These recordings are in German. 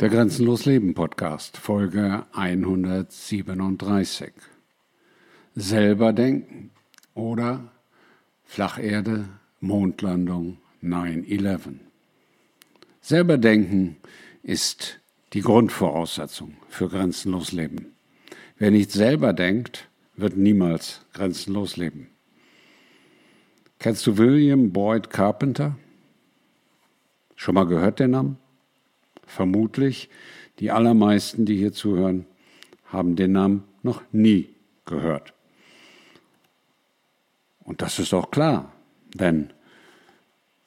Der Grenzenlos Leben Podcast, Folge 137. Selber denken oder Flacherde, Mondlandung, 9-11. Selber denken ist die Grundvoraussetzung für grenzenlos Leben. Wer nicht selber denkt, wird niemals grenzenlos leben. Kennst du William Boyd Carpenter? Schon mal gehört den Namen? Vermutlich die allermeisten, die hier zuhören, haben den Namen noch nie gehört. Und das ist auch klar, denn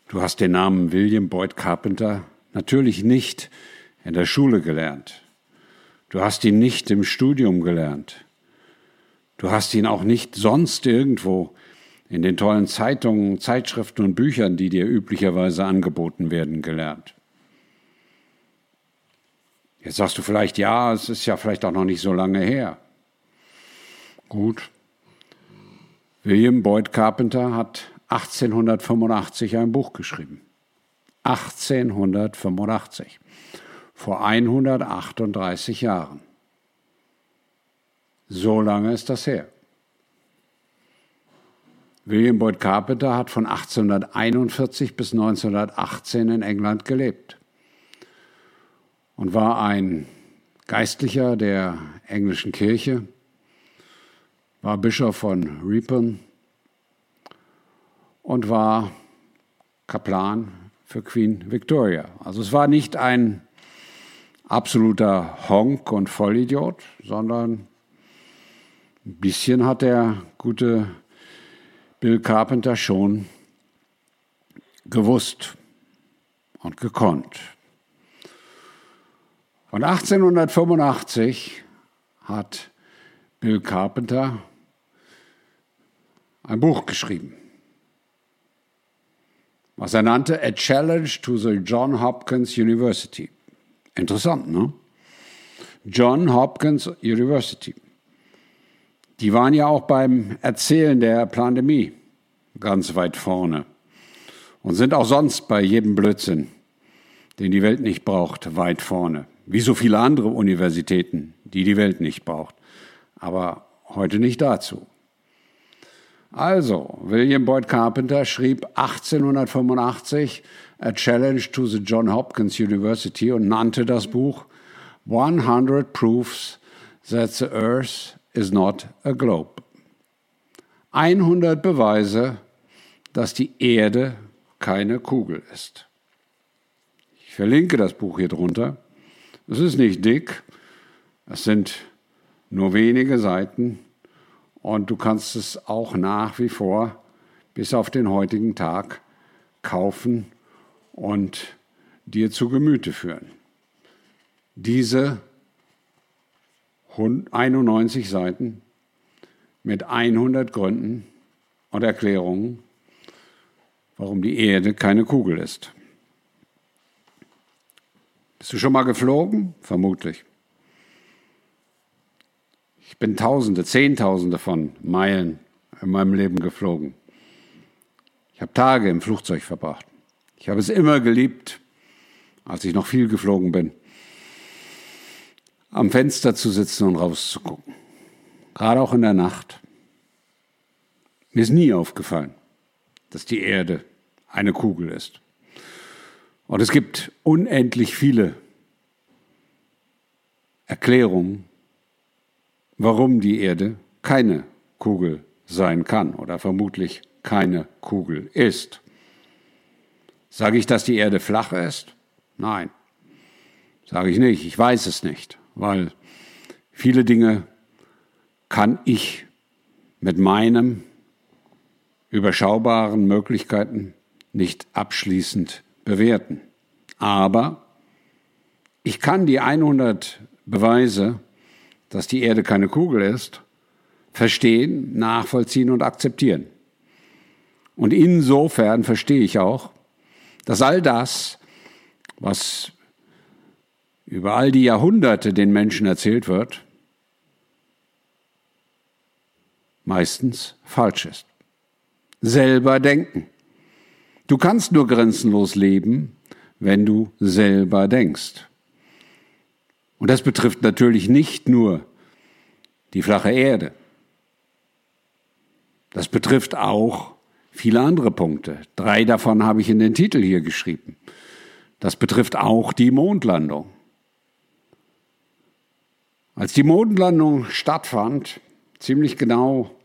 du hast den Namen William Boyd Carpenter natürlich nicht in der Schule gelernt. Du hast ihn nicht im Studium gelernt. Du hast ihn auch nicht sonst irgendwo in den tollen Zeitungen, Zeitschriften und Büchern, die dir üblicherweise angeboten werden, gelernt. Jetzt sagst du vielleicht, ja, es ist ja vielleicht auch noch nicht so lange her. Gut. William Boyd Carpenter hat 1885 ein Buch geschrieben. 1885. Vor 138 Jahren. So lange ist das her. William Boyd Carpenter hat von 1841 bis 1918 in England gelebt und war ein Geistlicher der englischen Kirche, war Bischof von Ripon und war Kaplan für Queen Victoria. Also es war nicht ein absoluter Honk und Vollidiot, sondern ein bisschen hat der gute Bill Carpenter schon gewusst und gekonnt. Von 1885 hat Bill Carpenter ein Buch geschrieben, was er nannte A Challenge to the John Hopkins University. Interessant, ne? John Hopkins University. Die waren ja auch beim Erzählen der Pandemie ganz weit vorne und sind auch sonst bei jedem Blödsinn, den die Welt nicht braucht, weit vorne wie so viele andere Universitäten, die die Welt nicht braucht. Aber heute nicht dazu. Also, William Boyd Carpenter schrieb 1885 A Challenge to the John Hopkins University und nannte das Buch 100 Proofs that the Earth is not a globe. 100 Beweise, dass die Erde keine Kugel ist. Ich verlinke das Buch hier drunter. Es ist nicht dick, es sind nur wenige Seiten und du kannst es auch nach wie vor bis auf den heutigen Tag kaufen und dir zu Gemüte führen. Diese 91 Seiten mit 100 Gründen und Erklärungen, warum die Erde keine Kugel ist. Bist du schon mal geflogen? Vermutlich. Ich bin Tausende, Zehntausende von Meilen in meinem Leben geflogen. Ich habe Tage im Flugzeug verbracht. Ich habe es immer geliebt, als ich noch viel geflogen bin, am Fenster zu sitzen und rauszugucken. Gerade auch in der Nacht. Mir ist nie aufgefallen, dass die Erde eine Kugel ist. Und es gibt unendlich viele Erklärungen, warum die Erde keine Kugel sein kann oder vermutlich keine Kugel ist. Sage ich, dass die Erde flach ist? Nein, sage ich nicht. Ich weiß es nicht, weil viele Dinge kann ich mit meinen überschaubaren Möglichkeiten nicht abschließend bewerten. Aber ich kann die 100 Beweise, dass die Erde keine Kugel ist, verstehen, nachvollziehen und akzeptieren. Und insofern verstehe ich auch, dass all das, was über all die Jahrhunderte den Menschen erzählt wird, meistens falsch ist. Selber denken. Du kannst nur grenzenlos leben, wenn du selber denkst. Und das betrifft natürlich nicht nur die flache Erde. Das betrifft auch viele andere Punkte. Drei davon habe ich in den Titel hier geschrieben. Das betrifft auch die Mondlandung. Als die Mondlandung stattfand, ziemlich genau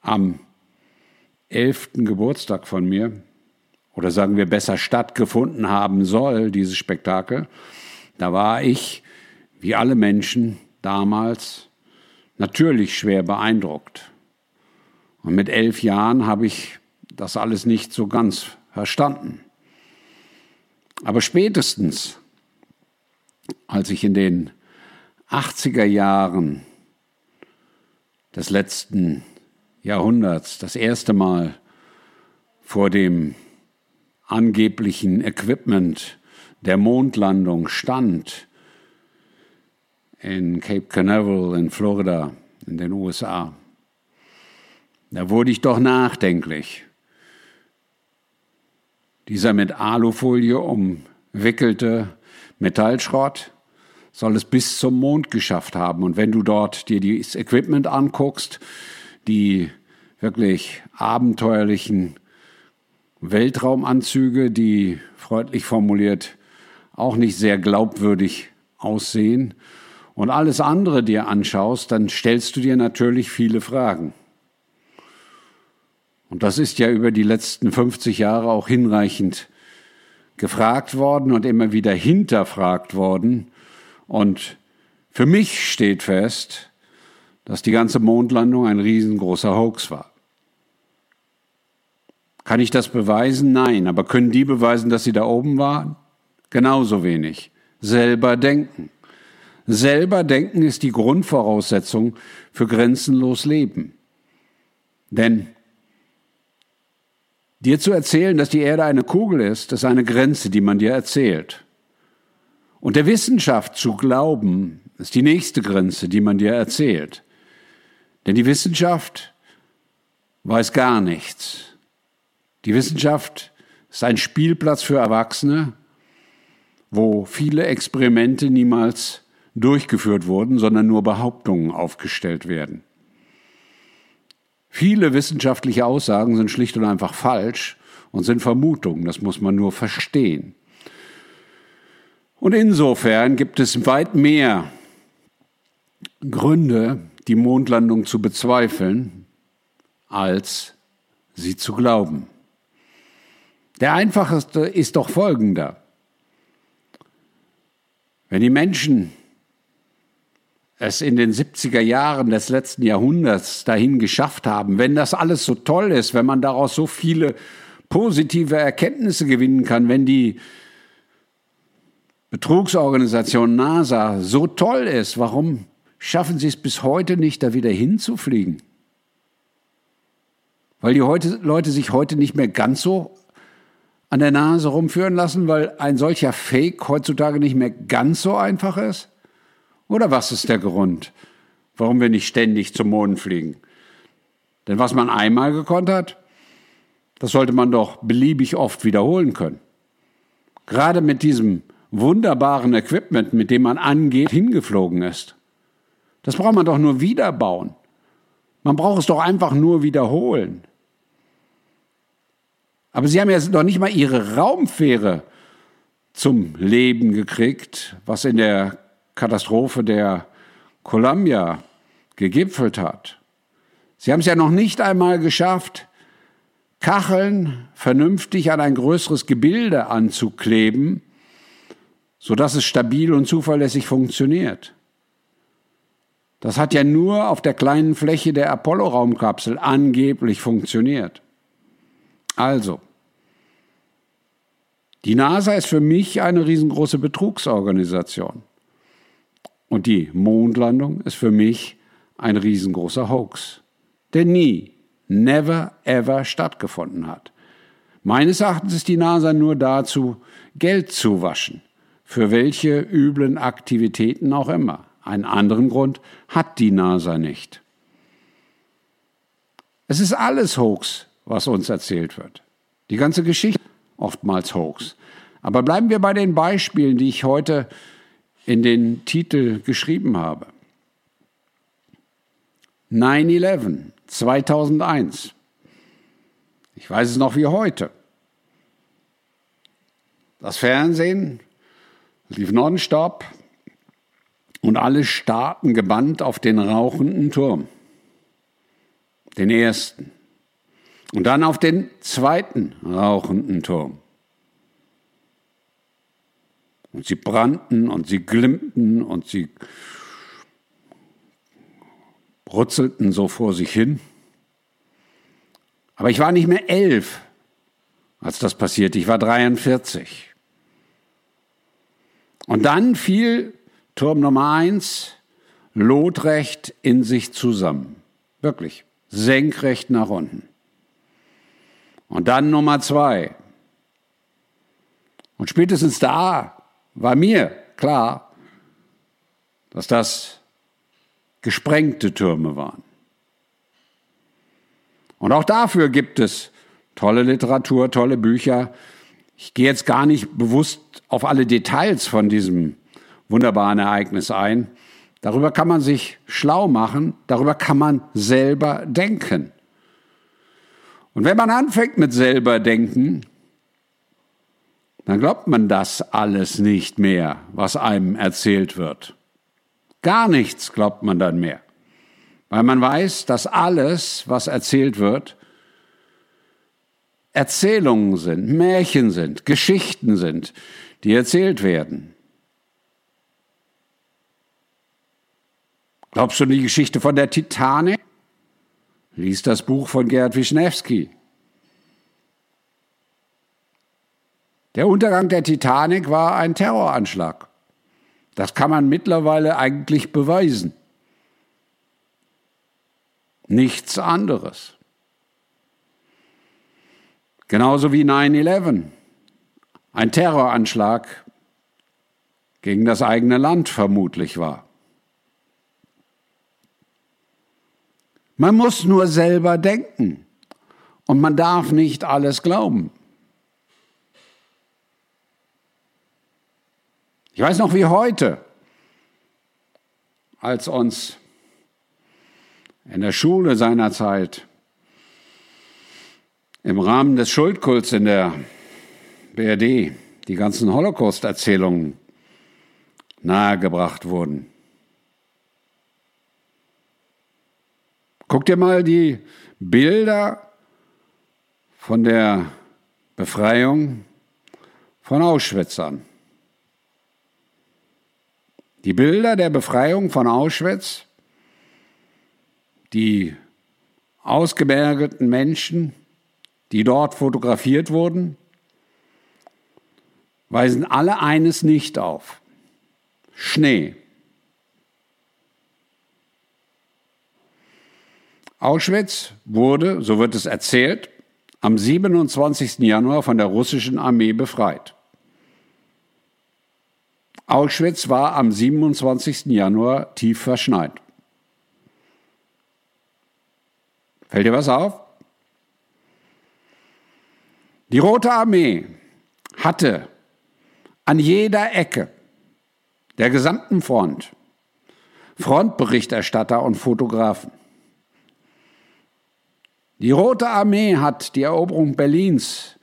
am 11. Geburtstag von mir, oder sagen wir besser stattgefunden haben soll, dieses Spektakel, da war ich, wie alle Menschen damals, natürlich schwer beeindruckt. Und mit elf Jahren habe ich das alles nicht so ganz verstanden. Aber spätestens, als ich in den 80er Jahren des letzten Jahrhunderts das erste Mal vor dem angeblichen Equipment der Mondlandung stand in Cape Canaveral in Florida in den USA. Da wurde ich doch nachdenklich. Dieser mit Alufolie umwickelte Metallschrott soll es bis zum Mond geschafft haben. Und wenn du dort dir das Equipment anguckst, die wirklich abenteuerlichen Weltraumanzüge, die freundlich formuliert auch nicht sehr glaubwürdig aussehen, und alles andere dir anschaust, dann stellst du dir natürlich viele Fragen. Und das ist ja über die letzten 50 Jahre auch hinreichend gefragt worden und immer wieder hinterfragt worden. Und für mich steht fest, dass die ganze Mondlandung ein riesengroßer Hoax war. Kann ich das beweisen? Nein. Aber können die beweisen, dass sie da oben waren? Genauso wenig. Selber denken. Selber denken ist die Grundvoraussetzung für grenzenlos Leben. Denn dir zu erzählen, dass die Erde eine Kugel ist, ist eine Grenze, die man dir erzählt. Und der Wissenschaft zu glauben, ist die nächste Grenze, die man dir erzählt. Denn die Wissenschaft weiß gar nichts. Die Wissenschaft ist ein Spielplatz für Erwachsene, wo viele Experimente niemals durchgeführt wurden, sondern nur Behauptungen aufgestellt werden. Viele wissenschaftliche Aussagen sind schlicht und einfach falsch und sind Vermutungen, das muss man nur verstehen. Und insofern gibt es weit mehr Gründe, die Mondlandung zu bezweifeln, als sie zu glauben. Der einfachste ist doch folgender. Wenn die Menschen es in den 70er Jahren des letzten Jahrhunderts dahin geschafft haben, wenn das alles so toll ist, wenn man daraus so viele positive Erkenntnisse gewinnen kann, wenn die Betrugsorganisation NASA so toll ist, warum schaffen sie es bis heute nicht, da wieder hinzufliegen? Weil die heute, Leute sich heute nicht mehr ganz so an der Nase rumführen lassen, weil ein solcher Fake heutzutage nicht mehr ganz so einfach ist? Oder was ist der Grund, warum wir nicht ständig zum Mond fliegen? Denn was man einmal gekonnt hat, das sollte man doch beliebig oft wiederholen können. Gerade mit diesem wunderbaren Equipment, mit dem man angeht, hingeflogen ist. Das braucht man doch nur wiederbauen. Man braucht es doch einfach nur wiederholen. Aber sie haben ja noch nicht mal ihre Raumfähre zum Leben gekriegt, was in der Katastrophe der Columbia gegipfelt hat. Sie haben es ja noch nicht einmal geschafft, Kacheln vernünftig an ein größeres Gebilde anzukleben, sodass es stabil und zuverlässig funktioniert. Das hat ja nur auf der kleinen Fläche der Apollo-Raumkapsel angeblich funktioniert. Also, die NASA ist für mich eine riesengroße Betrugsorganisation. Und die Mondlandung ist für mich ein riesengroßer Hoax, der nie, never, ever stattgefunden hat. Meines Erachtens ist die NASA nur dazu, Geld zu waschen, für welche üblen Aktivitäten auch immer. Einen anderen Grund hat die NASA nicht. Es ist alles Hoax, was uns erzählt wird. Die ganze Geschichte oftmals Hoax. Aber bleiben wir bei den Beispielen, die ich heute in den Titel geschrieben habe. 9-11, 2001. Ich weiß es noch wie heute. Das Fernsehen lief nonstop und alle starrten gebannt auf den rauchenden Turm. Den ersten. Und dann auf den zweiten rauchenden Turm. Und sie brannten und sie glimmten und sie brutzelten so vor sich hin. Aber ich war nicht mehr elf, als das passierte. Ich war 43. Und dann fiel Turm Nummer eins lotrecht in sich zusammen. Wirklich. Senkrecht nach unten. Und dann Nummer zwei. Und spätestens da war mir klar, dass das gesprengte Türme waren. Und auch dafür gibt es tolle Literatur, tolle Bücher. Ich gehe jetzt gar nicht bewusst auf alle Details von diesem wunderbaren Ereignis ein. Darüber kann man sich schlau machen, darüber kann man selber denken. Und wenn man anfängt mit selber denken, dann glaubt man das alles nicht mehr, was einem erzählt wird. Gar nichts glaubt man dann mehr, weil man weiß, dass alles, was erzählt wird, Erzählungen sind, Märchen sind, Geschichten sind, die erzählt werden. Glaubst du die Geschichte von der Titanic? Lies das Buch von Gerhard Wischnewski. Der Untergang der Titanic war ein Terroranschlag. Das kann man mittlerweile eigentlich beweisen. Nichts anderes. Genauso wie 9-11. Ein Terroranschlag gegen das eigene Land vermutlich war. Man muss nur selber denken und man darf nicht alles glauben. Ich weiß noch wie heute, als uns in der Schule seinerzeit im Rahmen des Schuldkults in der BRD die ganzen Holocaust-Erzählungen nahegebracht wurden. Guck dir mal die Bilder von der Befreiung von Auschwitz an. Die Bilder der Befreiung von Auschwitz, die ausgebergeten Menschen, die dort fotografiert wurden, weisen alle eines nicht auf. Schnee. Auschwitz wurde, so wird es erzählt, am 27. Januar von der russischen Armee befreit. Auschwitz war am 27. Januar tief verschneit. Fällt dir was auf? Die Rote Armee hatte an jeder Ecke der gesamten Front Frontberichterstatter und Fotografen. Die Rote Armee hat die Eroberung Berlins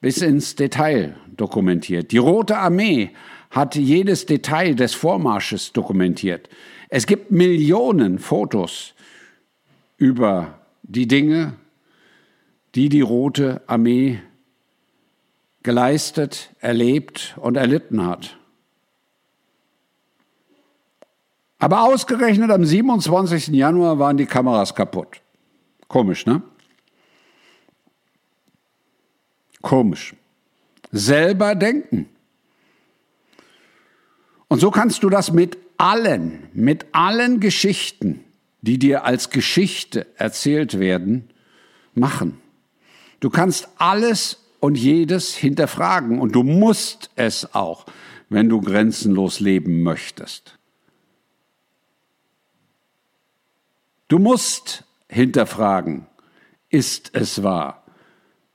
bis ins Detail dokumentiert. Die Rote Armee hat jedes Detail des Vormarsches dokumentiert. Es gibt Millionen Fotos über die Dinge, die die Rote Armee geleistet, erlebt und erlitten hat. Aber ausgerechnet am 27. Januar waren die Kameras kaputt. Komisch, ne? Komisch. Selber denken. Und so kannst du das mit allen, mit allen Geschichten, die dir als Geschichte erzählt werden, machen. Du kannst alles und jedes hinterfragen und du musst es auch, wenn du grenzenlos leben möchtest. Du musst hinterfragen, ist es wahr,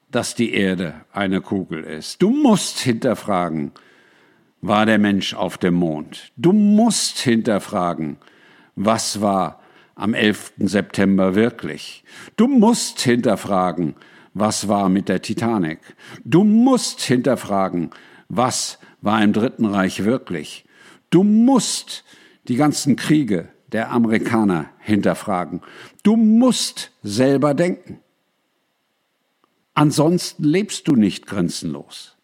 dass die Erde eine Kugel ist? Du musst hinterfragen, war der Mensch auf dem Mond. Du musst hinterfragen, was war am 11. September wirklich. Du musst hinterfragen, was war mit der Titanic. Du musst hinterfragen, was war im Dritten Reich wirklich. Du musst die ganzen Kriege der Amerikaner hinterfragen. Du musst selber denken. Ansonsten lebst du nicht grenzenlos.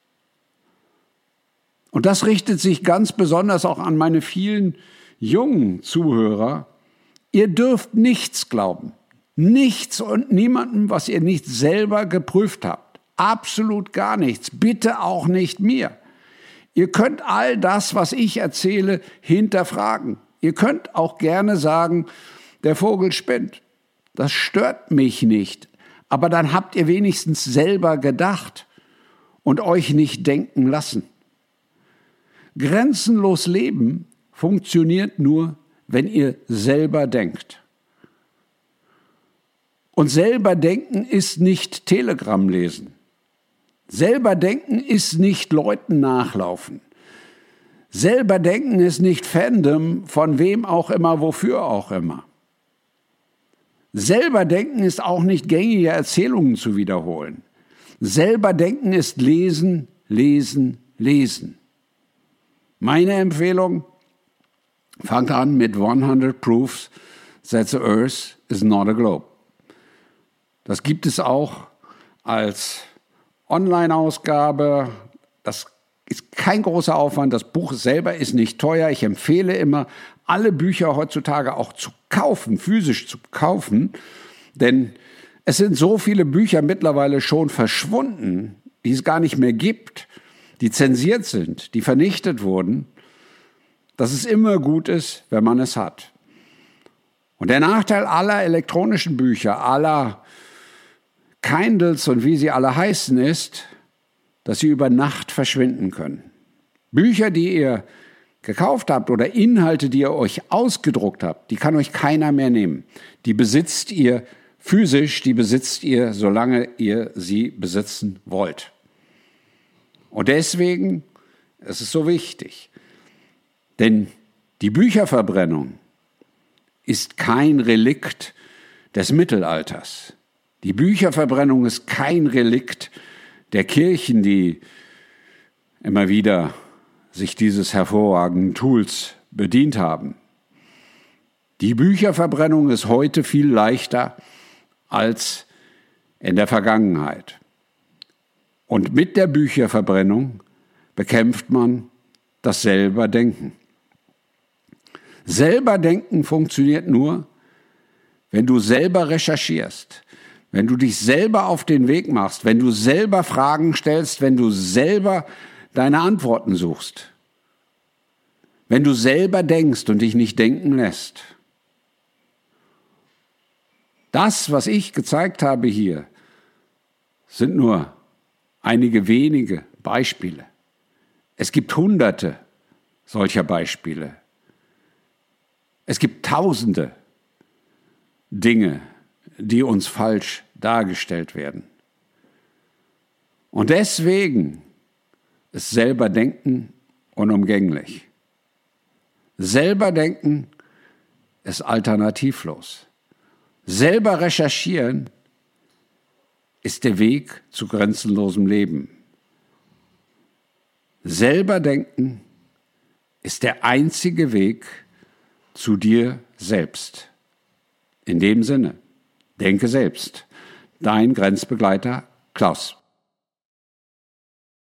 Und das richtet sich ganz besonders auch an meine vielen jungen Zuhörer. Ihr dürft nichts glauben. Nichts und niemandem, was ihr nicht selber geprüft habt. Absolut gar nichts. Bitte auch nicht mir. Ihr könnt all das, was ich erzähle, hinterfragen. Ihr könnt auch gerne sagen, der Vogel spinnt. Das stört mich nicht. Aber dann habt ihr wenigstens selber gedacht und euch nicht denken lassen. Grenzenlos Leben funktioniert nur, wenn ihr selber denkt. Und selber denken ist nicht Telegram lesen. Selber denken ist nicht Leuten nachlaufen. Selber denken ist nicht Fandom von wem auch immer, wofür auch immer. Selber denken ist auch nicht gängige Erzählungen zu wiederholen. Selber denken ist lesen, lesen, lesen. Meine Empfehlung, fangt an mit 100 Proofs that the Earth is not a globe. Das gibt es auch als Online-Ausgabe. Das ist kein großer Aufwand. Das Buch selber ist nicht teuer. Ich empfehle immer, alle Bücher heutzutage auch zu kaufen, physisch zu kaufen. Denn es sind so viele Bücher mittlerweile schon verschwunden, die es gar nicht mehr gibt, die zensiert sind, die vernichtet wurden, dass es immer gut ist, wenn man es hat. Und der Nachteil aller elektronischen Bücher, aller Kindles und wie sie alle heißen, ist, dass sie über Nacht verschwinden können. Bücher, die ihr gekauft habt oder Inhalte, die ihr euch ausgedruckt habt, die kann euch keiner mehr nehmen. Die besitzt ihr physisch, die besitzt ihr, solange ihr sie besitzen wollt. Und deswegen ist es so wichtig. Denn die Bücherverbrennung ist kein Relikt des Mittelalters. Die Bücherverbrennung ist kein Relikt der Kirchen, die immer wieder sich dieses hervorragenden Tools bedient haben. Die Bücherverbrennung ist heute viel leichter als in der Vergangenheit. Und mit der Bücherverbrennung bekämpft man das selber Denken. Selber Denken funktioniert nur, wenn du selber recherchierst, wenn du dich selber auf den Weg machst, wenn du selber Fragen stellst, wenn du selber deine Antworten suchst, wenn du selber denkst und dich nicht denken lässt. Das, was ich gezeigt habe hier, sind nur einige wenige Beispiele. Es gibt hunderte solcher Beispiele. Es gibt tausende Dinge, die uns falsch dargestellt werden. Und deswegen ist selber Denken unumgänglich. Selber Denken ist alternativlos. Selber recherchieren ist der Weg zu grenzenlosem Leben. Selber denken ist der einzige Weg zu dir selbst. In dem Sinne. Denke selbst. Dein Grenzbegleiter Klaus.